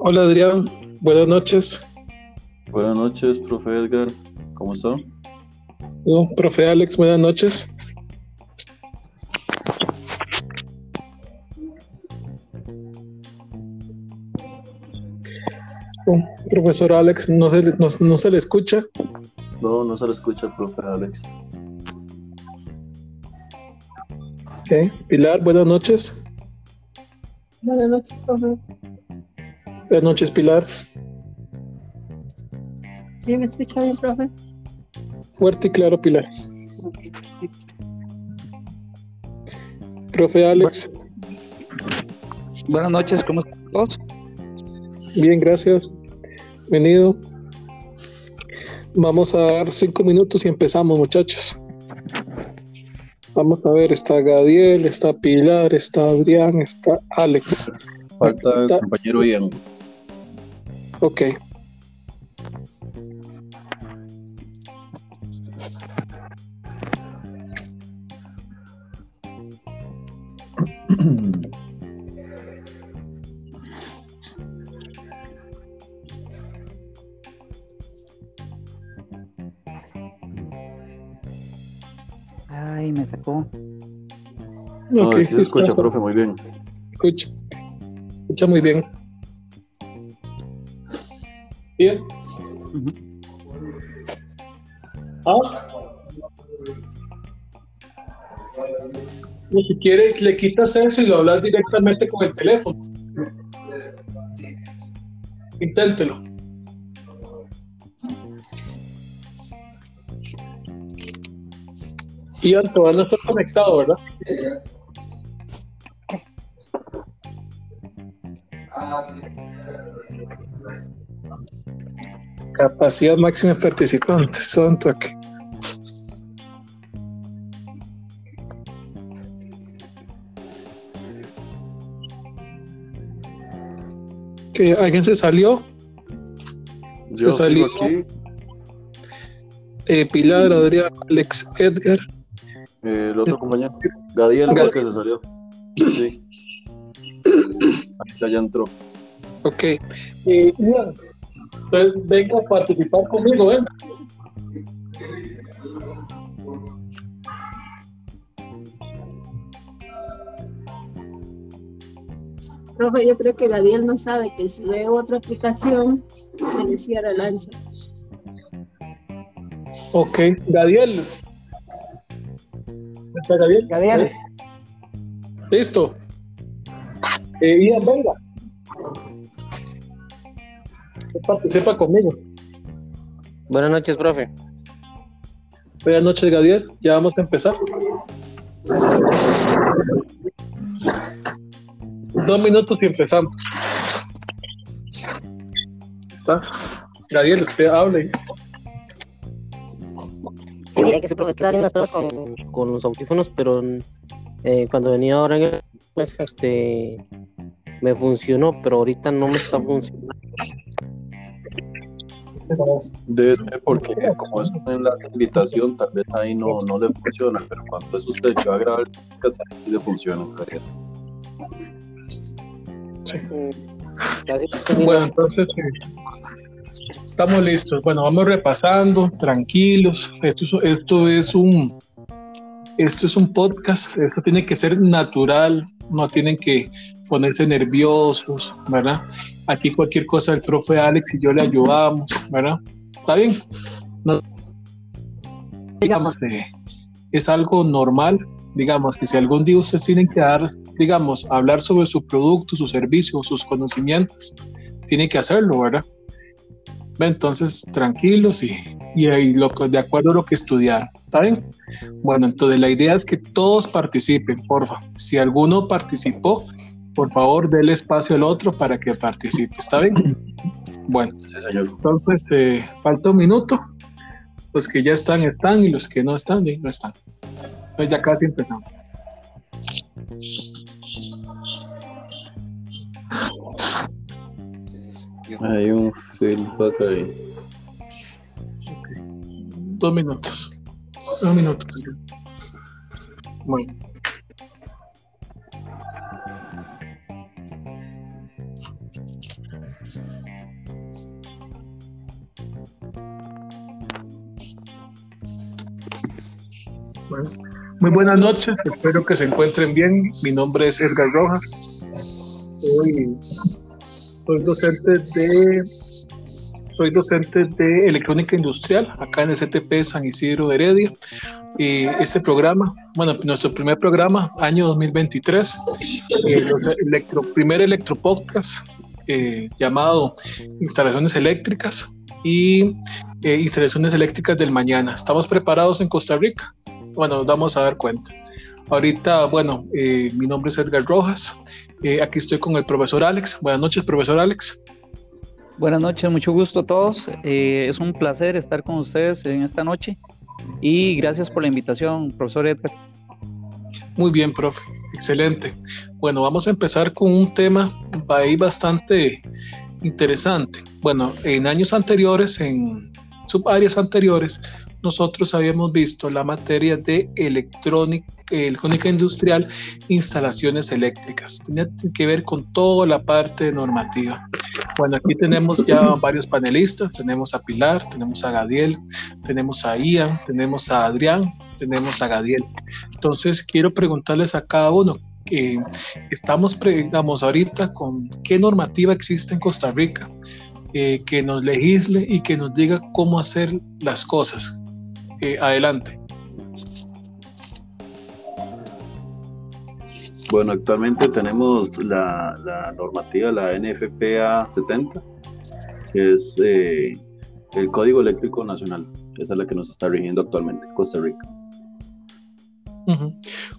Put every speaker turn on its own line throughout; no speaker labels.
Hola Adrián, buenas noches.
Buenas noches, profe Edgar. ¿Cómo está?
Oh, profe Alex, buenas noches. Oh, profesor Alex, ¿no se, le- no, no se le escucha?
No, no se le escucha, profe Alex.
Ok. Pilar, buenas noches.
Buenas noches, profe.
Buenas noches, Pilar.
¿Sí me escucha bien, profe?
Fuerte y claro, Pilar. Profe Alex,
Buenas noches, ¿cómo están todos?
bien, gracias. Bienvenido. Vamos a dar cinco minutos y empezamos, muchachos. Vamos a ver, está Gadiel, está Pilar, está Adrián, está Alex.
Falta el compañero Ian.
Ok.
Ay, me sacó.
No,
Ok,
es que se escucha, profe, muy bien.
Escucha. Escucha muy bien. Bien. Ah. Y si quiere, le quitas eso y lo hablas directamente con el teléfono. Inténtelo. Ian, todavía no está conectado, ¿verdad? Capacidad máxima de participantes, son toque. Que alguien se salió,
Yo
Se
sigo
salió.
aquí.
eh, Pilar, Adrián, Alex, Edgar.
Eh, el otro compañero, Gadiel,
Gad-
que se salió. Sí. Ahí ya entró.
Ok. Eh, entonces venga a participar conmigo, ven.
Profe, yo creo que Gadiel no sabe que si ve otra aplicación, se le cierra el ancho.
Ok, Gadiel. ¿Está Gadiel?
Gadiel.
Listo. Eh, Ian, venga. Participa conmigo.
Buenas noches, profe.
Buenas noches, Gadiel. Ya vamos a empezar. Dos minutos y empezamos. ¿Está? Gadiel, usted hable.
Sí, sí, que su profe está haciendo unas pruebas con, con los audífonos, pero eh, cuando venía ahora en el, pues, este, me funcionó, pero ahorita no me está funcionando.
Debe ser porque como es en la invitación, tal vez ahí no, no le funciona, pero cuando es usted que va a grabar el podcast, ahí sí le funciona.
Casi-
Bueno, entonces eh, estamos listos. Bueno, vamos repasando, tranquilos. Esto, es- esto es un esto es un podcast. Esto tiene que ser natural. No tienen que ponerse nerviosos, ¿verdad? Aquí cualquier cosa el profe Alex y yo le ayudamos, ¿verdad? ¿Está bien? No- digamos, eh, es algo normal. Digamos que si algún día ustedes tienen que dar, digamos, hablar sobre su producto, su servicio, sus conocimientos, tiene que hacerlo, ¿verdad? Ve, Entonces, tranquilos y, y ahí lo, de acuerdo a lo que estudiaron, ¿está bien? Bueno, entonces la idea es que todos participen, porfa. Si alguno participó, por favor, déle espacio al otro para que participe, ¿está bien? Bueno,
Sí, señor.
entonces, eh, falta un minuto. Los que ya están, están, y los que no están, no están. Entonces ya casi empezamos.
Hay un feedback ahí.
Dos minutos. Dos minutos. Bueno. Muy buenas noches, espero que se encuentren bien. Mi nombre es Edgar Rojas. Soy, soy docente de soy docente de electrónica industrial acá en el CTP San Isidro de Heredia. Y este programa, bueno, nuestro primer programa, año 2023, el electro, primer electropodcast eh, llamado Instalaciones Eléctricas y eh, Instalaciones Eléctricas del Mañana. ¿Estamos preparados en Costa Rica? Bueno, nos vamos a dar cuenta. Ahorita, bueno, eh, mi nombre es Edgar Rojas. aquí estoy con el profesor Alex. Buenas noches, profesor Alex.
Buenas noches, mucho gusto a todos. es un placer estar con ustedes en esta noche y gracias por la invitación, profesor Edgar.
Muy bien, profe. Excelente. Bueno, vamos a empezar con un tema ahí bastante interesante. Bueno, en años anteriores, en subáreas anteriores, nosotros habíamos visto la materia de electrónica, industrial, instalaciones eléctricas. Tenía que ver con toda la parte normativa. Bueno, aquí tenemos ya varios panelistas. Tenemos a Pilar, tenemos a Gadiel, tenemos a Ian, tenemos a Adrián, tenemos a Gadiel. Entonces, quiero preguntarles a cada uno, que estamos, digamos, ahorita con qué normativa existe en Costa Rica, eh, que nos legisle y que nos diga cómo hacer las cosas. Eh, adelante.
Bueno, actualmente tenemos la, normativa, la NFPA 70, que es eh, el Código Eléctrico Nacional. Esa es la que nos está rigiendo actualmente, Costa Rica.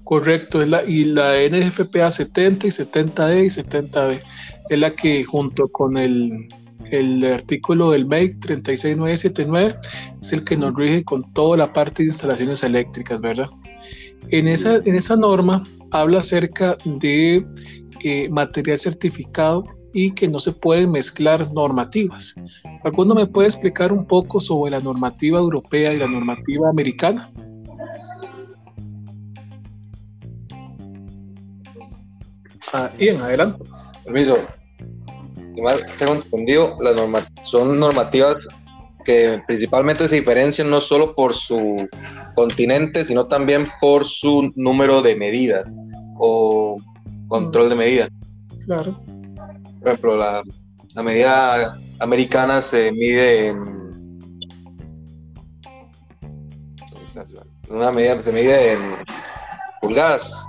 Correcto, es la, y la NFPA 70 y 70E y 70B es la que junto con el, el artículo del MEIC 36979 es el que nos rige con toda la parte de instalaciones eléctricas, ¿verdad? En esa, en esa norma habla acerca de eh, material certificado y que no se pueden mezclar normativas. ¿Alguno me puede explicar un poco sobre la normativa europea y la normativa americana? Ah, Ian, adelante.
Permiso. Tengo entendido, las son normativas que principalmente se diferencian no solo por su continente, sino también por su número de medida o control de medida.
Claro.
Por ejemplo, la, la medida americana se mide en. Una medida se mide en pulgadas.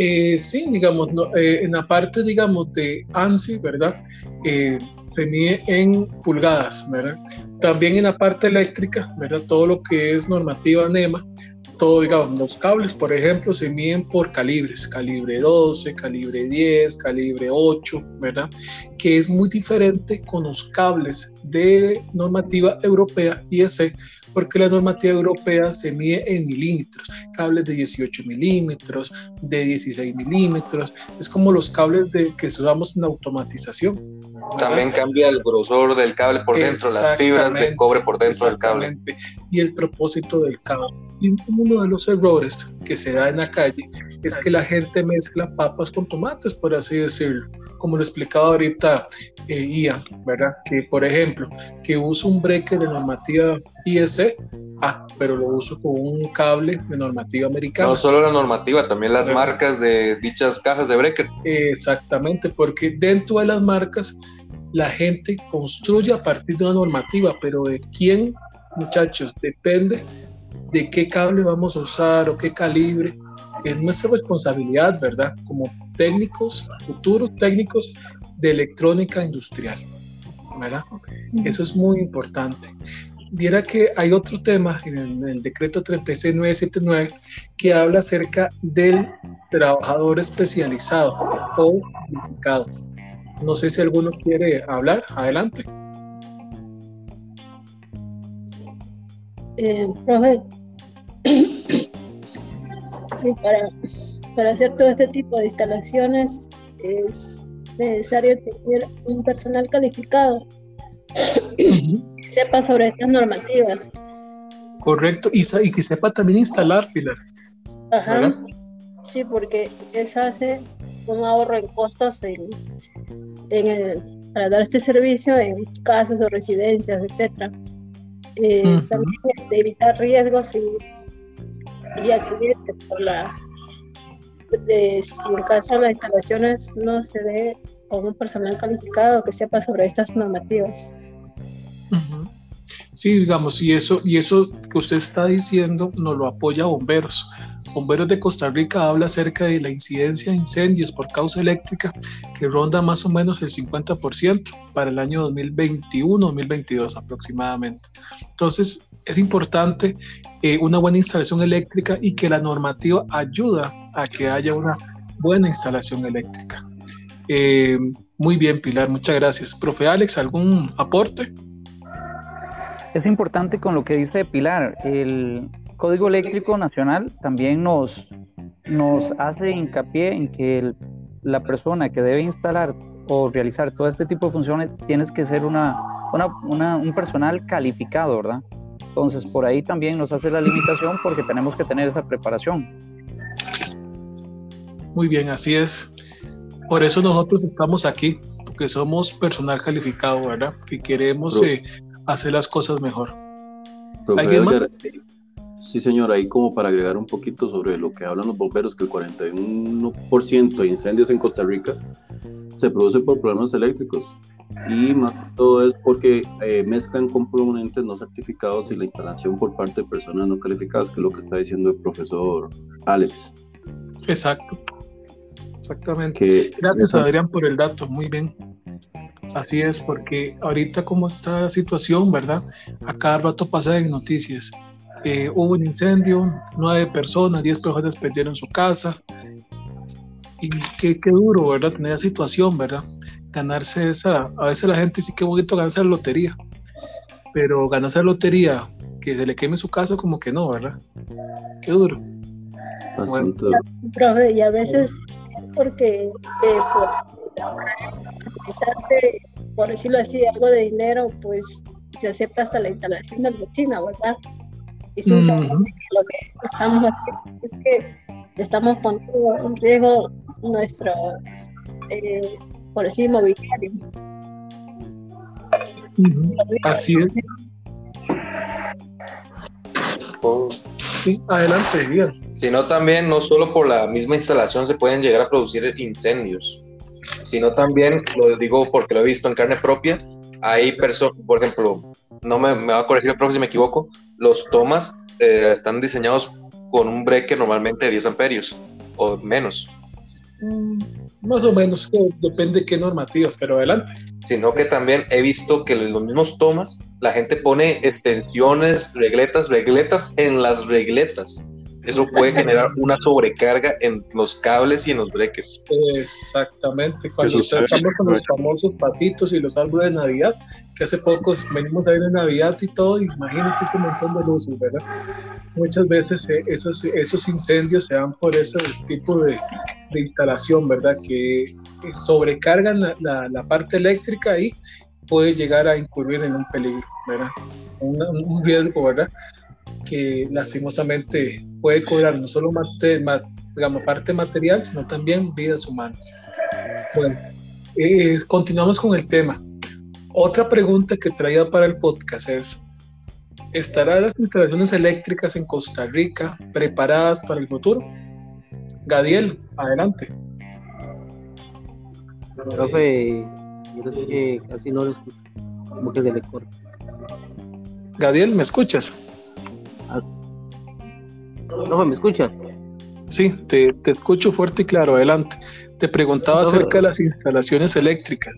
Eh, sí, digamos, eh, en la parte, digamos, de ANSI, ¿verdad? Eh, se mide en pulgadas, ¿verdad? También en la parte eléctrica, ¿verdad? Todo lo que es normativa NEMA, todo, digamos, los cables, por ejemplo, se miden por calibres, calibre 12, calibre 10, calibre 8, ¿verdad? Que es muy diferente con los cables de normativa europea IEC, porque la normativa europea se mide en milímetros, cables de 18 milímetros, de 16 milímetros, es como los cables de, que usamos en automatización.
También cambia el grosor del cable por dentro, las fibras de cobre por dentro del cable.
Y el propósito del cable. Y uno de los errores que se da en la calle es que la gente mezcla papas con tomates, por así decirlo. Como lo explicaba ahorita eh, Ian, ¿verdad? Que, por ejemplo, que uso un breaker de normativa IEC, ah, pero lo uso con un cable de normativa americana.
No solo la normativa, también las marcas de dichas cajas de breaker.
exactamente, porque dentro de las marcas la gente construye a partir de una normativa, pero de quién, muchachos, depende de qué cable vamos a usar o qué calibre. Es nuestra responsabilidad, ¿verdad? Como técnicos, futuros técnicos de electrónica industrial, ¿verdad? Eso es muy importante. Viera que hay otro tema en el, en el decreto 36979 que habla acerca del trabajador especializado o unificado. No sé si alguno quiere hablar. Adelante.
Eh, profe, para, para hacer todo este tipo de instalaciones es necesario tener un personal calificado sepa sobre estas normativas.
Correcto, y, y que sepa también instalar, Pilar.
Ajá. Sí, porque eso hace un ahorro en costos en, para dar este servicio en casas o residencias, etc. Eh, también este, evitar riesgos y y accidentes por la de, si en caso las instalaciones no se dé con un personal calificado que sepa sobre estas normativas.
Sí, digamos, y eso, y eso que usted está diciendo nos lo apoya Bomberos. Bomberos de Costa Rica habla acerca de la incidencia de incendios por causa eléctrica que ronda más o menos el 50% para el año 2021-2022 aproximadamente. Entonces, es importante eh, una buena instalación eléctrica y que la normativa ayuda a que haya una buena instalación eléctrica. Eh, muy bien, Pilar, muchas gracias. Profe Alex, ¿algún aporte?
Es importante con lo que dice Pilar, el Código Eléctrico Nacional también nos, nos hace hincapié en que la persona que debe instalar o realizar todo este tipo de funciones tienes que ser una, un personal calificado, ¿verdad? Entonces, por ahí también nos hace la limitación porque tenemos que tener esa preparación.
Muy bien, así es. Por eso nosotros estamos aquí, porque somos personal calificado, ¿verdad? Que queremos eh, hacer las cosas mejor.
sí, señor, ahí como para agregar un poquito sobre lo que hablan los bomberos, que el 41% de incendios en Costa Rica se produce por problemas eléctricos y más que todo es porque eh, mezclan componentes no certificados y la instalación por parte de personas no calificadas, que es lo que está diciendo el profesor Alex.
Exacto, exactamente. Gracias Adrián por el dato, muy bien. Así es, porque ahorita como está la situación, ¿verdad? A cada rato pasa en noticias. Eh, hubo un incendio, nueve personas, diez personas perdieron su casa. Y qué, qué duro, ¿verdad? Tener la situación, ¿verdad? Ganarse esa, a veces la gente sí que bonito ganarse la lotería, pero ganarse la lotería, que se le queme su casa, como que no, ¿verdad? Qué duro.
Bueno. y a veces es porque eh, por decirlo así, algo de dinero, pues se acepta hasta la instalación de la cocina, ¿verdad? Y sin saber lo que estamos haciendo es que estamos poniendo en riesgo nuestro, eh, por decir, mobiliario.
Así es. Sí, adelante.
Sino también, no solo por la misma instalación se pueden llegar a producir incendios sino también, lo digo porque lo he visto en carne propia, hay personas, por ejemplo, no me, me, va a corregir el profe si me equivoco, los tomas eh, están diseñados con un breaker normalmente de 10 amperios o menos.
Mm, más o menos, depende de qué normativa, pero adelante.
Sino que también he visto que los mismos tomas, la gente pone extensiones, regletas, regletas en las regletas eso puede generar una sobrecarga en los cables y en los breakers.
Exactamente, cuando estamos con los famosos patitos y los árboles de Navidad, que hace poco venimos a ver de Navidad y todo, imagínense este montón de luces, ¿verdad? Muchas veces eh, esos, esos incendios se dan por ese tipo de, de instalación, ¿verdad? Que sobrecargan la, la, parte eléctrica y puede llegar a incurrir en un peligro, ¿verdad? Un, un riesgo, ¿verdad? Que lastimosamente puede cobrar no solo digamos, parte material, sino también vidas humanas. Bueno, eh, continuamos con el tema. Otra pregunta que traía para el podcast es, ¿estarán las instalaciones eléctricas en Costa Rica preparadas para el futuro? Gadiel, adelante.
Profe, que casi no como que se le corta.
Gadiel, ¿me escuchas?
No, ¿me escuchas?
Sí, te, escucho fuerte y claro, adelante. Te preguntaba acerca de las instalaciones eléctricas.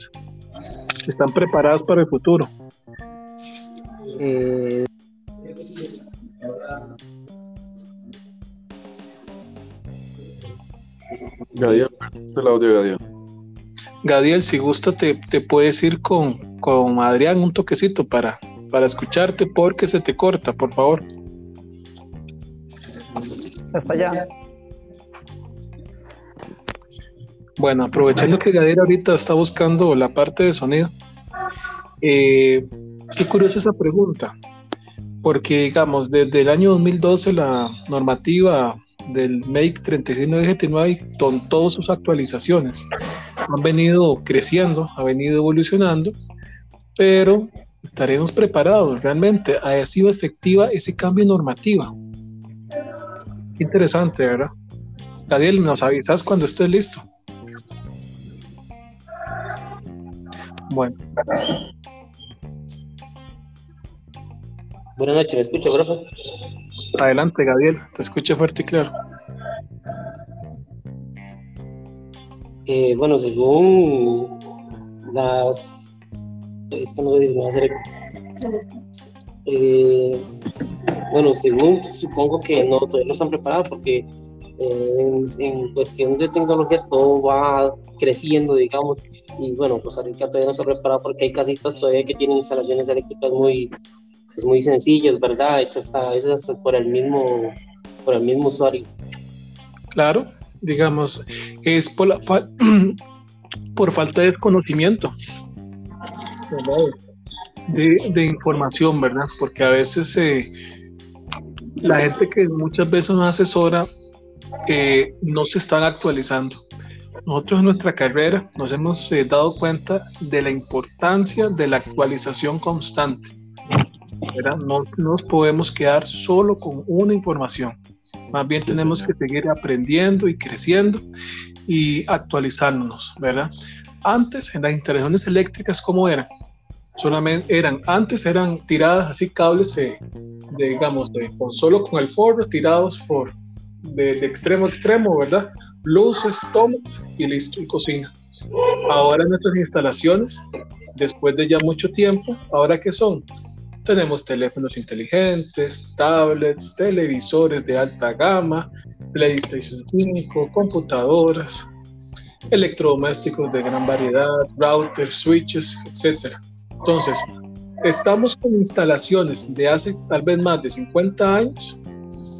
¿Están preparadas para el futuro? Eh...
Gadiel, el audio Gadiel.
Gadiel, si gusta, te, te puedes ir con, con Adrián un toquecito para, para escucharte porque se te corta, por favor
hasta allá.
Bueno, aprovechando que Gadir ahorita está buscando la parte de sonido, eh, qué curiosa esa pregunta, porque digamos, desde el año 2012 la normativa del MEIC 3679 con todas sus actualizaciones han venido creciendo, ha venido evolucionando, pero estaremos preparados realmente. ¿Ha sido efectiva ese cambio normativa? Qué interesante, ¿verdad? Gadiel, nos avisas cuando estés listo. Bueno.
Buenas noches, ¿me escucho, profe?
Adelante, Gadiel, te escucho fuerte y claro.
Eh, bueno, según las... Esto no es, me. Eh, bueno, según supongo que no, todavía no están preparados porque eh, en, en cuestión de tecnología todo va creciendo, digamos, y bueno, Costa Rica todavía no está preparado porque hay casitas todavía que tienen instalaciones eléctricas muy, pues, muy sencillas, ¿verdad? Hechas hasta a veces hasta por el mismo, por el mismo usuario.
Claro, digamos, es por, la fa- por falta de desconocimiento. De, información, ¿verdad? Porque a veces eh, la gente que muchas veces nos asesora eh, no se están actualizando. Nosotros en nuestra carrera nos hemos eh, dado cuenta de la importancia de la actualización constante. No nos podemos quedar solo con una información. Más bien tenemos que seguir aprendiendo y creciendo y actualizándonos, ¿verdad? Antes, en las instalaciones eléctricas, ¿cómo eran? Solamente eran, antes eran tiradas así cables, digamos, de, solo con el forro, tirados por, de, extremo a extremo, ¿verdad? Luces, toma y listo, y cocina. Ahora nuestras instalaciones, después de ya mucho tiempo, ¿ahora qué son? Tenemos teléfonos inteligentes, tablets, televisores de alta gama, PlayStation 5, computadoras, electrodomésticos de gran variedad, routers, switches, etc. Entonces, estamos con instalaciones de hace tal vez más de 50 años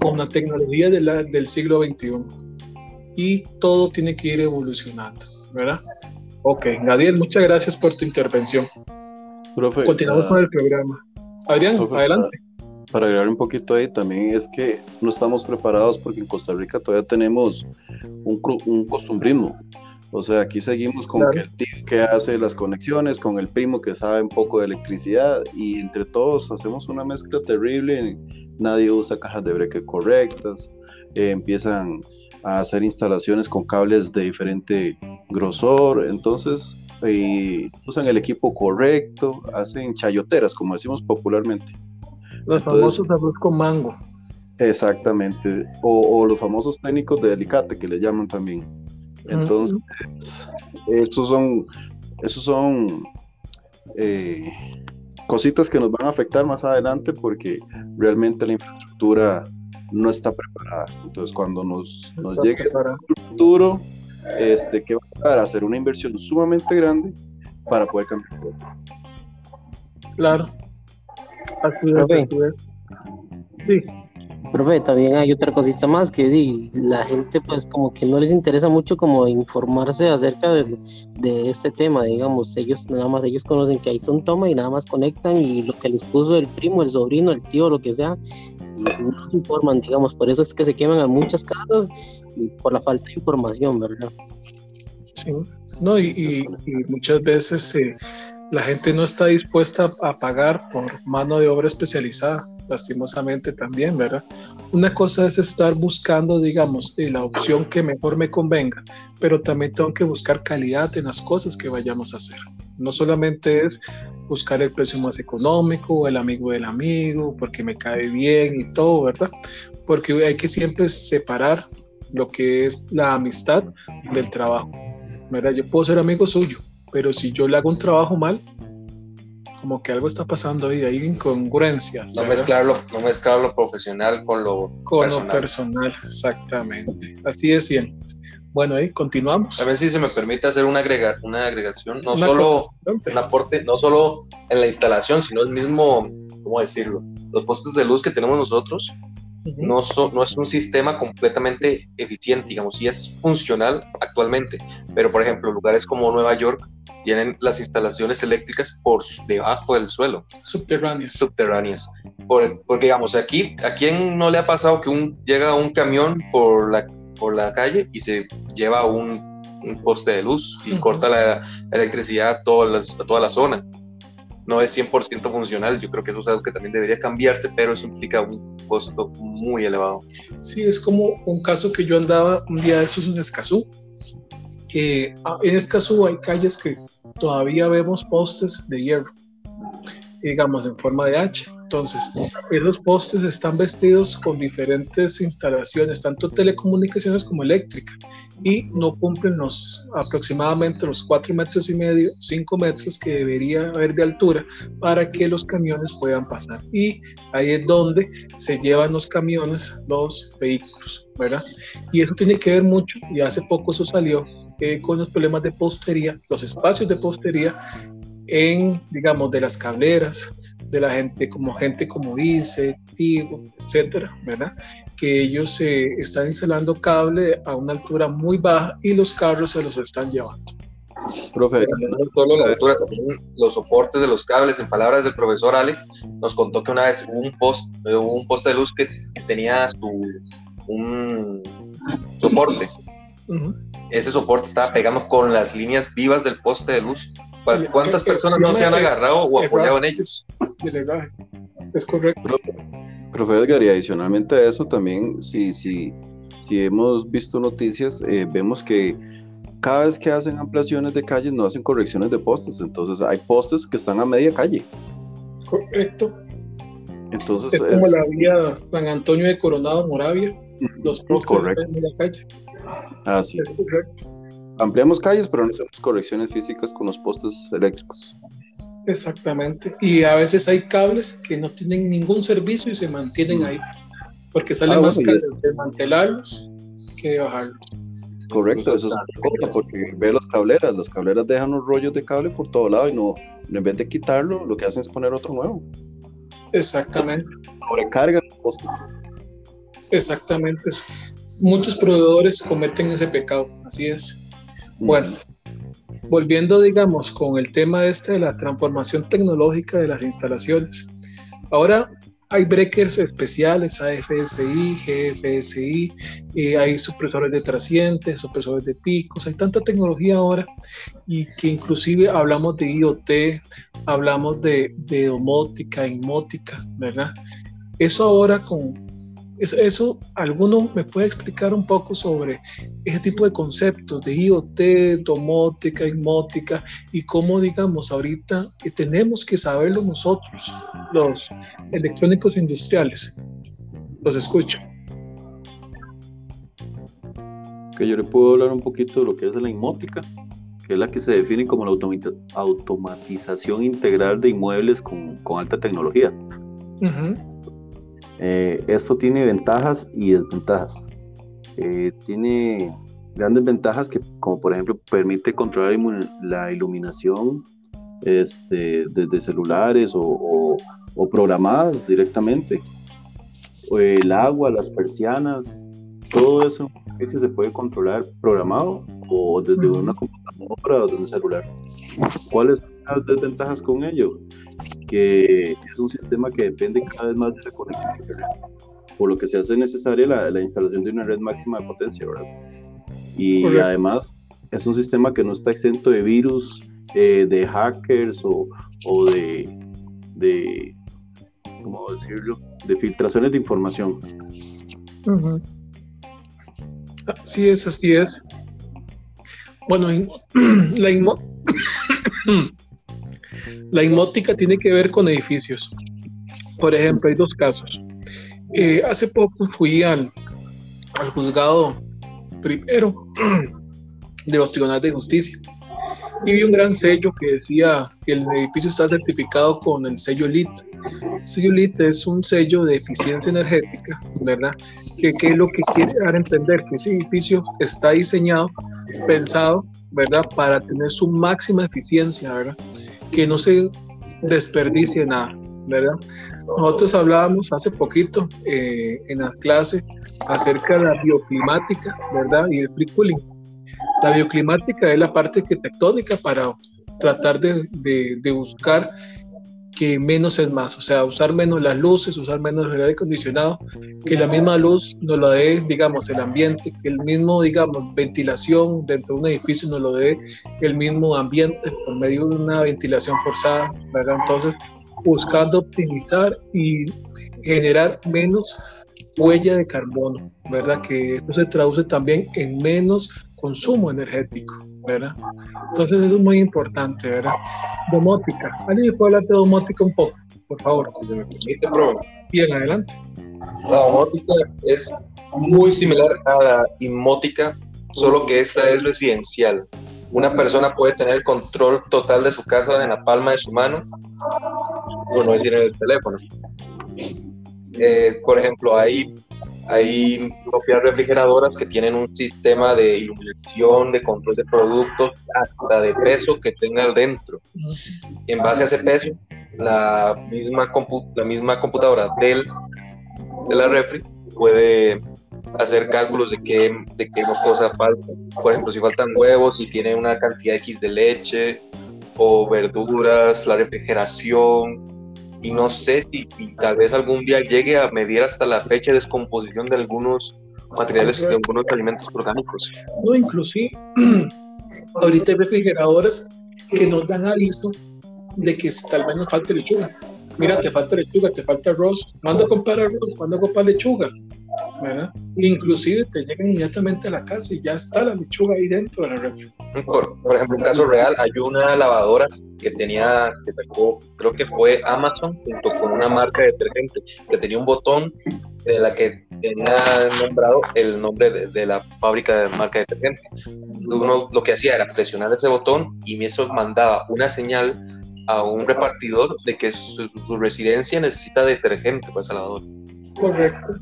con la tecnología de la- del siglo XXI y todo tiene que ir evolucionando, ¿verdad? Ok, Gadiel, muchas gracias por tu intervención.
Profe,
Continuamos
ah,
con el programa. Adrián,
profe,
adelante.
Para agregar un poquito ahí, también es que no estamos preparados porque en Costa Rica todavía tenemos un, un costumbrismo. O sea, aquí seguimos con
Claro.
que el tío que hace las conexiones, con el primo que sabe un poco de electricidad y entre todos hacemos una mezcla terrible. Nadie usa cajas de breque correctas, eh, empiezan a hacer instalaciones con cables de diferente grosor, entonces eh, usan el equipo correcto, hacen chayoteras, como decimos popularmente.
Los
entonces-
famosos arroz con mango.
Exactamente, o, o los famosos técnicos de alicate que le llaman también. Entonces, esos son, esos son eh, cositas que nos van a afectar más adelante porque realmente la infraestructura no está preparada. Entonces, cuando nos, nos llegue
preparado.
el futuro, este, que va a a hacer una inversión sumamente grande para poder cambiar. todo.
Claro. Así es, así es. Sí,
Profe, también hay otra cosita más que la gente pues como que no les interesa mucho como informarse acerca de, este tema, digamos, ellos nada más, ellos conocen que ahí son toma y nada más conectan y lo que les puso el primo, el sobrino, el tío, lo que sea, no se informan, digamos, por eso es que se queman a muchas casas y por la falta de información, ¿verdad?
sí. No, y muchas veces eh, la gente no está dispuesta a pagar por mano de obra especializada, lastimosamente también, ¿verdad? Una cosa es estar buscando, digamos, eh, la opción que mejor me convenga, pero también tengo que buscar calidad en las cosas que vayamos a hacer. No solamente es buscar el precio más económico el amigo del amigo, porque me cae bien y todo, ¿verdad? Porque hay que siempre separar lo que es la amistad del trabajo. ¿verdad? Yo puedo ser amigo suyo, pero si yo le hago un trabajo mal, como que algo está pasando ahí, hay incongruencias.
No
¿verdad?
mezclarlo, no mezclar lo profesional con lo
Con
personal.
lo personal, exactamente. Así es siempre. Bueno, ahí continuamos.
A ver si se me permite hacer una, agrega, una agregación, no
Una
solo un aporte, no solo en la instalación, sino el mismo, ¿cómo decirlo? Los postes de luz que tenemos nosotros. No, es un sistema completamente eficiente, digamos, sí es funcional actualmente, pero por ejemplo, lugares como Nueva York tienen las instalaciones eléctricas por debajo del suelo,
Subterráneas.
subterráneas. Por- porque digamos, aquí, ¿a quién no le ha pasado que un, llega un camión por la, por la calle y se lleva un, un poste de luz y corta la electricidad a toda la, a toda la zona? No es 100% funcional. Yo creo que eso es algo que también debería cambiarse, pero eso implica un costo muy elevado.
Sí, es como un caso que yo andaba un día de estos en Escazú, que ah, en Escazú hay calles que todavía vemos postes de hierro, digamos en forma de H. Entonces, esos postes están vestidos con diferentes instalaciones, tanto telecomunicaciones como eléctrica, y no cumplen los aproximadamente los 4 metros y medio, 5 metros que debería haber de altura para que los camiones puedan pasar. Y ahí es donde se llevan los camiones, los vehículos, ¿verdad? Y eso tiene que ver mucho, y hace poco eso salió, eh, con los problemas de postería, los espacios de postería en, digamos, de las cableras, de la gente como gente como dice, Tigo, etcétera, ¿verdad? Que ellos eh, están instalando cable a una altura muy baja y los carros se los están llevando.
Profe, no solo la altura, también los soportes de los cables. En palabras del profesor Alex, nos contó que una vez hubo un post, hubo un poste de luz que, tenía su, un soporte. Ese soporte estaba pegando con las líneas vivas del poste de luz ¿Cuántas personas no se han agarrado o apoyado en ellos?
Es correcto.
Profe Edgar, y adicionalmente a eso también, si, si, si hemos visto noticias, eh, vemos que cada vez que hacen ampliaciones de calles no hacen correcciones de postes, entonces hay postes que están a media calle.
Correcto.
Entonces
es como la vía San Antonio de Coronado Moravia, los postes correcto. a media calle.
Así. Es correcto ampliamos calles, pero no hacemos correcciones físicas con los postes eléctricos.
Exactamente. Y a veces hay cables que no tienen ningún servicio y se mantienen ahí, porque sale ah, más caro desmantelarlos que bajarlos.
Correcto, eso es cosa, porque ve las cableras, las cableras dejan los rollos de cable por todo lado y no, en vez de quitarlo, lo que hacen es poner otro nuevo.
Exactamente.
Sobrecargan los postes.
Exactamente. Muchos proveedores cometen ese pecado, así es. Bueno, volviendo, digamos, con el tema este de la transformación tecnológica de las instalaciones. Ahora hay breakers especiales, AFSI, GFSI, y hay supresores de trascientes, supresores de picos, hay tanta tecnología ahora y que inclusive hablamos de IoT, hablamos de, de domótica, inmótica, ¿verdad? Eso ahora con, eso, ¿alguno me puede explicar un poco sobre ese tipo de conceptos de IoT, domótica, inmótica y cómo, digamos, ahorita tenemos que saberlo nosotros, los electrónicos industriales? Los escucho.
Que yo le puedo hablar un poquito de lo que es la inmótica, que es la que se define como la automatización integral de inmuebles con, alta tecnología. Eh, esto tiene ventajas y desventajas. Eh, tiene grandes ventajas que, como por ejemplo, permite controlar la iluminación este, desde celulares o, programadas directamente. El agua, las persianas, todo eso se puede controlar programado o desde una computadora o desde un celular. ¿Cuáles son las desventajas con ello? Que es un sistema que depende cada vez más de la conexión internet, por lo que se hace necesaria la, instalación de una red máxima de potencia, ¿verdad? Y además es un sistema que no está exento de virus, eh, de hackers o, o de, de, ¿cómo decirlo?, de filtraciones de información.
Así es, así es. Bueno, la, La inmótica tiene que ver con edificios. Por ejemplo, hay dos casos. Eh, hace poco fui al, juzgado primero de los tribunales de justicia y vi un gran sello que decía que el edificio está certificado con el sello LIT. El sello LIT es un sello de eficiencia energética, ¿verdad? Que, que es lo que quiere dar a entender que ese edificio está diseñado, pensado, ¿verdad? Para tener su máxima eficiencia, ¿verdad? Que no se desperdicie nada, ¿verdad? Nosotros hablábamos hace poquito eh, en la clase acerca de la bioclimática, ¿verdad? Y el free cooling. La bioclimática es la parte arquitectónica para tratar de, de, buscar que menos es más, o sea, usar menos las luces, usar menos el aire acondicionado, que la misma luz nos lo dé, digamos, el ambiente, que el mismo, digamos, ventilación dentro de un edificio nos lo dé el mismo ambiente por medio de una ventilación forzada, ¿verdad? Entonces, buscando optimizar y generar menos huella de carbono, ¿verdad? Que esto se traduce también en menos consumo energético, ¿verdad? Entonces eso es muy importante, ¿verdad? Domótica. ¿Alguien puede hablar de domótica un poco? Por favor.
Si se me permite.
Bien, adelante.
La domótica es muy similar a la inmótica, solo que esta es residencial. Una persona puede tener el control total de su casa en la palma de su mano, bueno, no tiene el teléfono. Eh, por ejemplo, hay, hay propias refrigeradoras que tienen un sistema de iluminación, de control de productos, hasta de peso que tenga dentro. En base a ese peso, la misma, la misma computadora del, de la refri puede hacer cálculos de qué, de qué cosa falta. Por ejemplo, si faltan huevos, si tiene una cantidad X de leche o verduras, la refrigeración, y no sé si, tal vez algún día llegue a medir hasta la fecha de descomposición de algunos materiales, de algunos alimentos orgánicos.
No, inclusive, ahorita hay refrigeradores que nos dan aviso de que tal vez nos falte lechuga. Mira, te falta lechuga, te falta arroz, a comprar arroz, a comprar lechuga. ¿Verdad? Inclusive te llegan inmediatamente a la casa y ya está la lechuga ahí dentro de la refri.
Por, por ejemplo, un caso real, hay una lavadora que tenía, que sacó, creo que fue Amazon, junto con una marca de detergente, que tenía un botón de la que tenía nombrado el nombre de, la fábrica de marca de detergente. Uno lo que hacía era presionar ese botón y eso mandaba una señal a un repartidor de que su, residencia necesita detergente para esa lavadora.
Correcto,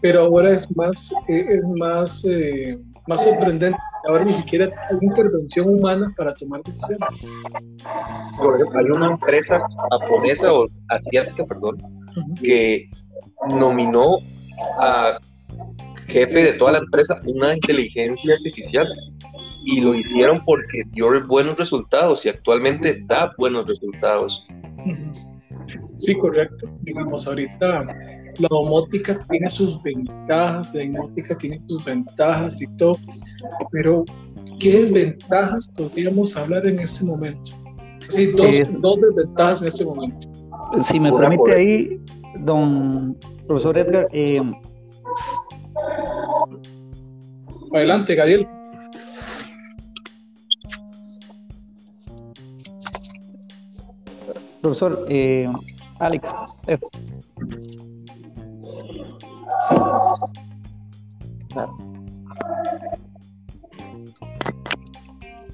pero ahora es más, eh, es más, eh, más sorprendente. Ahora ni siquiera hay intervención humana para tomar decisiones.
Hay una empresa japonesa o asiática, perdón, que nominó a jefe de toda la empresa una inteligencia artificial y lo hicieron porque dio buenos resultados y actualmente da buenos resultados.
Sí, correcto. Digamos, ahorita la domótica tiene sus ventajas, la domótica tiene sus ventajas y todo, pero ¿qué desventajas podríamos hablar en este momento? Sí, dos, eh, dos desventajas en este momento.
Si me permite ahí, don profesor Edgar. Eh,
Adelante, Gabriel.
Profesor, eh, Alex.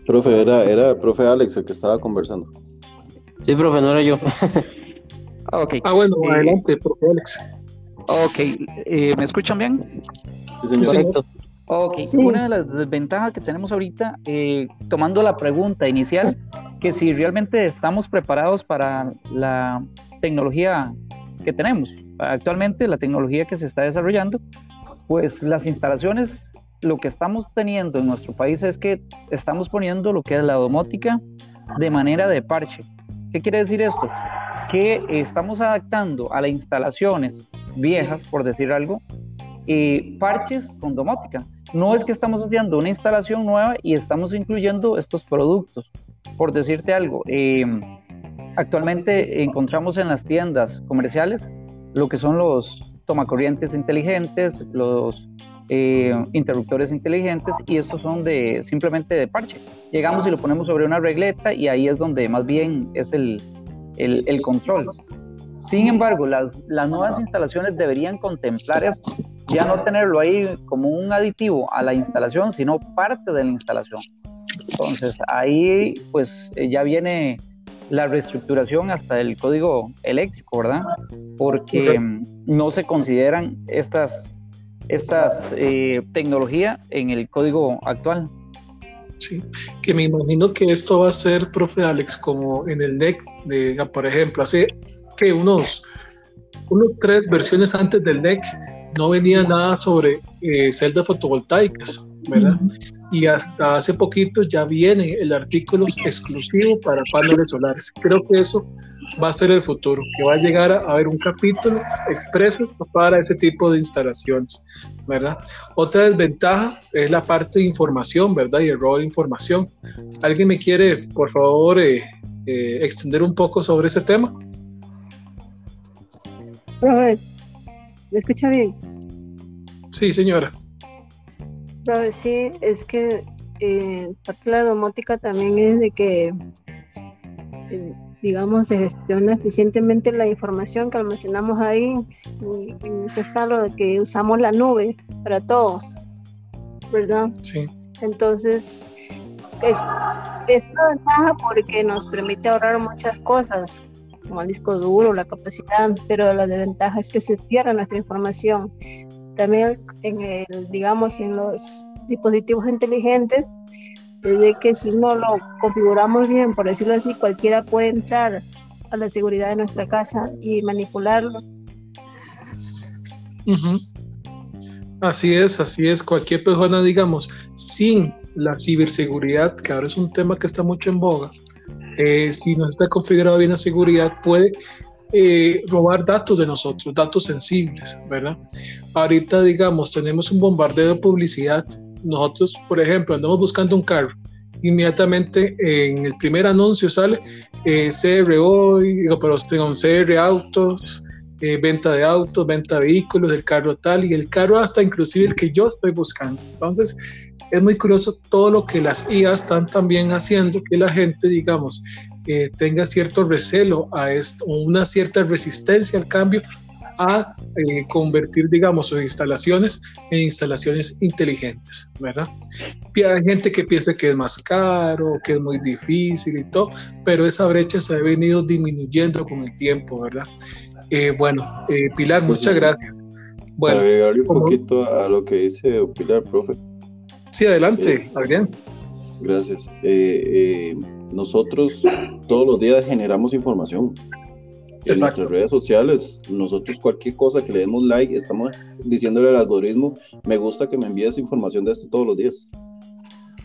Profe, era, era el profe Alex el que estaba conversando.
Sí, profe, no era yo.
Ah, okay. Ah, bueno, eh, adelante, profe Alex.
Ok, eh, ¿me escuchan bien?
Sí, señor.
Ok, una de las desventajas que tenemos ahorita, eh, tomando la pregunta inicial, que si realmente estamos preparados para la tecnología que tenemos. Actualmente la tecnología que se está desarrollando, pues las instalaciones, lo que estamos teniendo en nuestro país es que estamos poniendo lo que es la domótica de manera de parche. ¿Qué quiere decir esto? Que estamos adaptando a las instalaciones viejas, por decir algo, y parches con domótica. No es que estamos haciendo una instalación nueva y estamos incluyendo estos productos. Por decirte algo, eh, Actualmente encontramos en las tiendas comerciales lo que son los tomacorrientes inteligentes, los eh, interruptores inteligentes y estos son de simplemente de parche. Llegamos y lo ponemos sobre una regleta y ahí es donde más bien es el, el, control. Sin embargo, las, las, nuevas instalaciones deberían contemplar esto, ya no tenerlo ahí como un aditivo a la instalación, sino parte de la instalación. Entonces ahí pues eh, ya viene la reestructuración hasta el código eléctrico, ¿verdad? Porque no se consideran estas, estas eh, tecnologías en el código actual.
Sí, que me imagino que esto va a ser, profe Alex, como en el NEC, de, por ejemplo, hace que unos, unos tres versiones antes del NEC no venía nada sobre eh, celdas fotovoltaicas ¿verdad? Y hasta hace poquito ya viene el artículo exclusivo para paneles solares. Creo que eso va a ser el futuro, que va a llegar a haber un capítulo expreso para este tipo de instalaciones, ¿verdad? Otra desventaja es la parte de información, ¿verdad? Y el robo de información. ¿Alguien me quiere, por favor, eh, eh, extender un poco sobre ese tema?
Robert, ¿me escucha bien?
Sí, señora.
Robert, sí, es que eh, parte de la domótica también es de que, eh, digamos, se gestiona eficientemente la información que almacenamos ahí. Y, y está lo de que usamos la nube para todo, ¿verdad?
Sí.
Entonces, es, es una ventaja porque nos permite ahorrar muchas cosas, como el disco duro, la capacidad, pero la desventaja es que se pierde nuestra información. También en el, digamos, en los dispositivos inteligentes, desde que si no lo configuramos bien, por decirlo así, cualquiera puede entrar a la seguridad de nuestra casa y manipularlo.
Así es, así es. Cualquier persona, digamos, sin la ciberseguridad, que ahora es un tema que está mucho en boga, eh, si no está configurado bien la seguridad, puede eh, robar datos de nosotros, datos sensibles, ¿verdad? Ahorita, digamos, tenemos un bombardeo de publicidad. Nosotros, por ejemplo, andamos buscando un carro. Inmediatamente en el primer anuncio sale eh, CRO, digo, pero tengo CR Autos, eh, venta de autos, venta de vehículos, el carro tal y el carro hasta inclusive el que yo estoy buscando. Entonces, es muy curioso todo lo que las IA están también haciendo que la gente, digamos, eh, tenga cierto recelo a esto, una cierta resistencia al cambio a eh, convertir, digamos, sus instalaciones en instalaciones inteligentes, ¿verdad? Hay gente que piensa que es más caro, que es muy difícil y todo, pero esa brecha se ha venido disminuyendo con el tiempo, ¿verdad? Eh, bueno, eh, Pilar, muchas gracias. Bueno,
Para agregarle un poquito a lo que dice Pilar, profe.
sí, adelante, Adrián.
Gracias. Eh, eh, nosotros todos los días generamos información. En
Exacto.
nuestras redes sociales, nosotros cualquier cosa que le demos like, estamos diciéndole al algoritmo, me gusta que me envíes información de esto todos los días.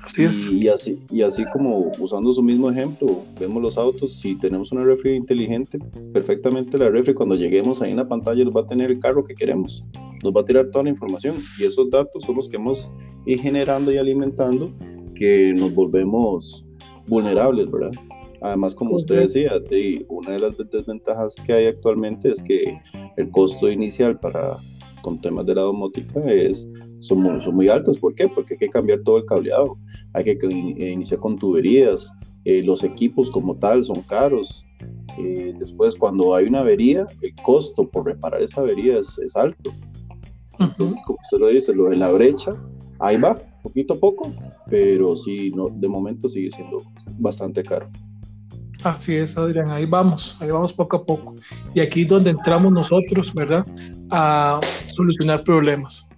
Así es.
Y, así, y así como usando su mismo ejemplo, vemos los autos, si tenemos una refri inteligente, perfectamente la refri cuando lleguemos ahí en la pantalla nos va a tener el carro que queremos, nos va a tirar toda la información y esos datos son los que hemos ido generando y alimentando que nos volvemos vulnerables, ¿verdad? Además, como usted decía, de- una de las desventajas que hay actualmente es que el costo inicial para con temas de la domótica es, son, muy, son muy altos. ¿Por qué? Porque hay que cambiar todo el cableado, hay que in- eh, iniciar con tuberías, eh, los equipos como tal son caros. eh, después, cuando hay una avería, el costo por reparar esa avería es, es alto. Entonces, como usted lo dice, lo de la brecha, ahí va, poquito a poco, pero sí, no, de momento sigue siendo bastante caro.
Así es, Adrián, ahí vamos, ahí vamos poco a poco. Y aquí es donde entramos nosotros, ¿verdad? A solucionar problemas,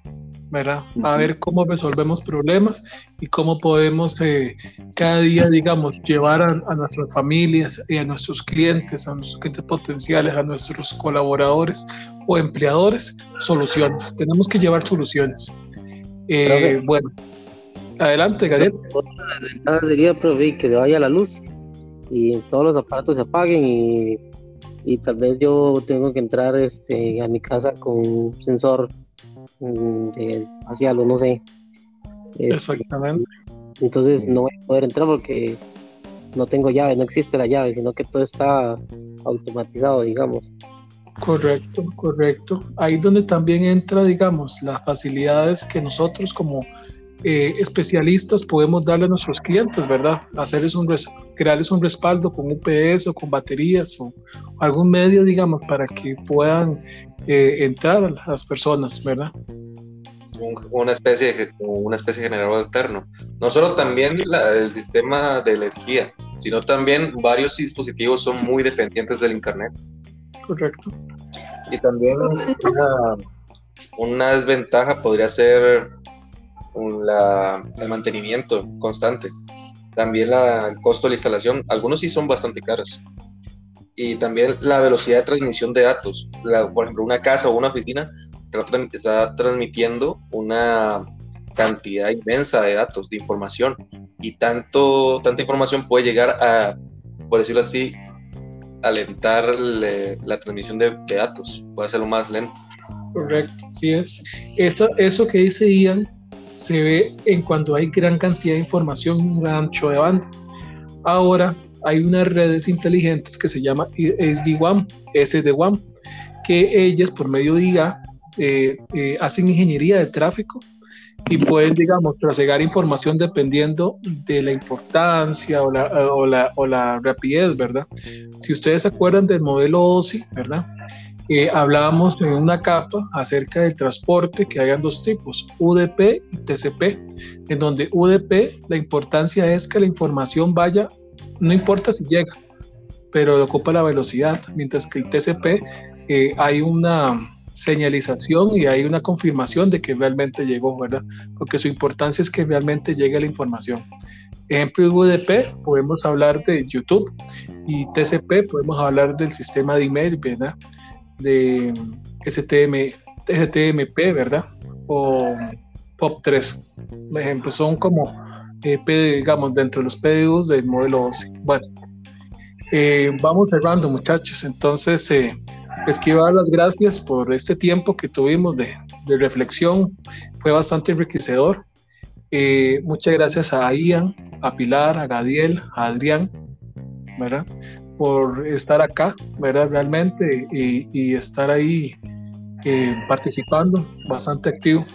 ¿verdad? A ver cómo resolvemos problemas y cómo podemos eh, cada día, digamos, llevar a, a nuestras familias y a nuestros clientes, a nuestros clientes potenciales, a nuestros colaboradores o empleadores, soluciones. Tenemos que llevar soluciones. Eh,
Profe.
bueno, adelante, Gabriel.
La ventaja sería, profe, que se vaya la luz y todos los aparatos se apaguen y, y tal vez yo tengo que entrar este, a mi casa con un sensor mm, de facial o no sé. Este,
Exactamente.
entonces no voy a poder entrar porque no tengo llave, no existe la llave, sino que todo está automatizado, digamos.
Correcto, correcto. Ahí donde también entra, digamos, las facilidades que nosotros como eh, especialistas podemos darle a nuestros clientes, ¿verdad? Hacerles un crearles un respaldo con UPS o con baterías o algún medio, digamos, para que puedan eh, entrar a las personas, ¿verdad?
un- una especie de, una especie de generador alterno. No solo también el sistema de energía, sino también varios dispositivos son muy dependientes del Internet.
Correcto.
Y también una, desventaja podría ser la- el mantenimiento constante. También la- el costo de la instalación, algunos sí son bastante caros. Y también la velocidad de transmisión de datos. Por ejemplo, una casa o una oficina está transmitiendo una cantidad inmensa de datos, de información, y tanto, tanta información puede llegar a, por decirlo así, alentar la transmisión de, datos, puede hacerlo más lento.
Correcto, así es. Esto, eso que dice Ian se ve en cuando hay gran cantidad de información, un gran ancho de banda. Ahora hay unas redes inteligentes que se llama SD-WAN, SD-WAN, que ellas por medio de IA eh, eh, hacen ingeniería de tráfico y pueden, digamos, trasegar información dependiendo de la importancia o la, o la, o la rapidez, ¿verdad? Si ustedes se acuerdan del modelo OSI, ¿verdad? Eh, hablábamos en una capa acerca del transporte que hayan dos tipos, UDP y TCP, en donde UDP la importancia es que la información vaya, no importa si llega, pero ocupa la velocidad, mientras que el TCP eh, hay una señalización y hay una confirmación de que realmente llegó, ¿verdad? Porque su importancia es que realmente llegue la información. Ejemplo UDP, podemos hablar de YouTube y TCP, podemos hablar del sistema de email, ¿verdad? De STM, STMP, ¿verdad? O POP3. Por ejemplo, son como, eh, digamos, dentro de los PDUs del modelo OSI. Bueno, eh, vamos cerrando, muchachos. Entonces, eh, les quiero dar las gracias por este tiempo que tuvimos de, reflexión. Fue bastante enriquecedor. Eh, muchas gracias a Ian, a Pilar, a Gadiel, a Adrián, ¿verdad? Por estar acá, ¿verdad? Realmente y, estar ahí eh, participando, bastante activo.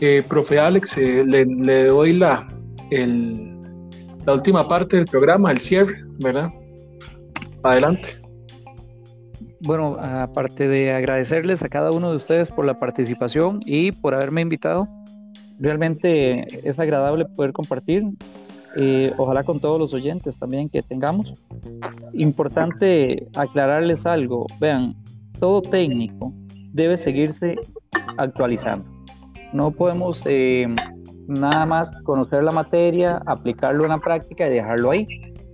Eh, profe Alex, le, doy la, la última parte del programa, el cierre, ¿verdad? Adelante.
Bueno, aparte de agradecerles a cada uno de ustedes por la participación y por haberme invitado, realmente es agradable poder compartir, eh, ojalá con todos los oyentes también que tengamos. Importante aclararles algo, vean, todo técnico debe seguirse actualizando. No podemos eh, nada más conocer la materia, aplicarlo en la práctica y dejarlo ahí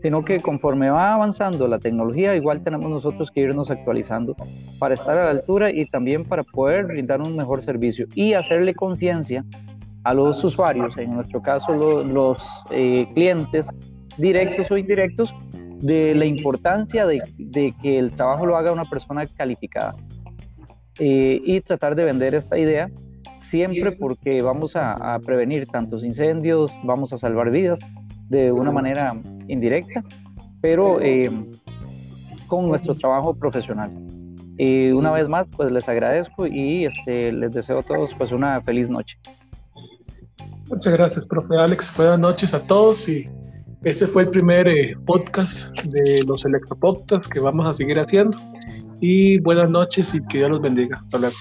sino que conforme va avanzando la tecnología, igual tenemos nosotros que irnos actualizando para estar a la altura y también para poder brindar un mejor servicio y hacerle conciencia a los usuarios, en nuestro caso los, eh, clientes directos o indirectos, de la importancia de, que el trabajo lo haga una persona calificada eh, y tratar de vender esta idea siempre porque vamos a prevenir tantos incendios, vamos a salvar vidas de una manera indirecta, pero eh, con nuestro trabajo profesional. Y una vez más, pues les agradezco y este, les deseo a todos pues una feliz noche.
Muchas gracias, profe Alex. Buenas noches a todos y ese fue el primer eh, podcast de los electropodcasts que vamos a seguir haciendo. Y buenas noches y que Dios los bendiga. Hasta luego.